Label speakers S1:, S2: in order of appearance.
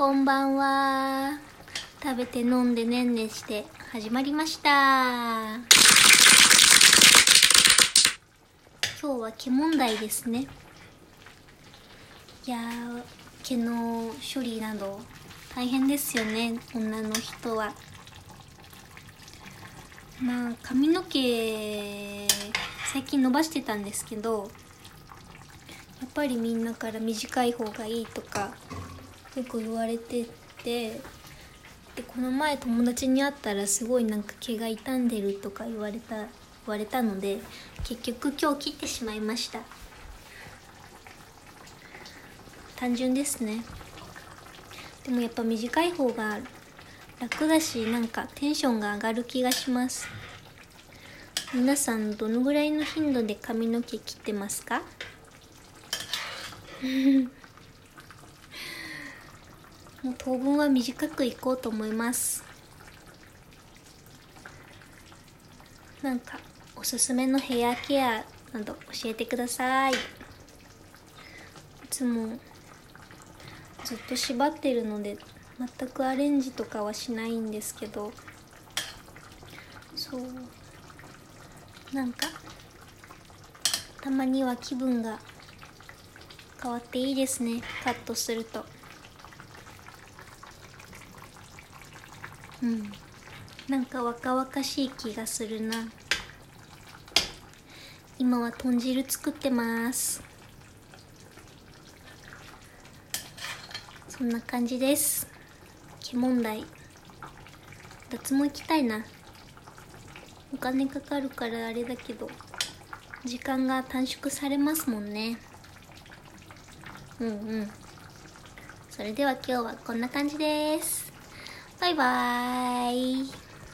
S1: こんばんは。食べて飲んでねんねして始まりました。今日は毛問題ですね。いやー、毛の処理など大変ですよね、女の人は。まあ、髪の毛、最近伸ばしてたんですけど、やっぱりみんなから短い方がいいとかよく言われててでこの前友達に会ったらすごいなんか毛が傷んでるとか言われた言われたので結局今日切ってしまいました。単純ですね。でもやっぱ短い方が楽だしなんかテンションが上がる気がします。皆さんどのぐらいの頻度で髪の毛切ってますか？もう当分は短くいこうと思います。なんかおすすめのヘアケアなど教えてください。いつもずっと縛ってるので全くアレンジとかはしないんですけど。そう。なんかたまには気分が変わっていいですね。カットすると。うん。なんか若々しい気がするな。今は豚汁作ってます。そんな感じです。毛問題。脱毛行きたいな。お金かかるからあれだけど時間が短縮されますもんね。うんうん。それでは今日はこんな感じです。バイバーイ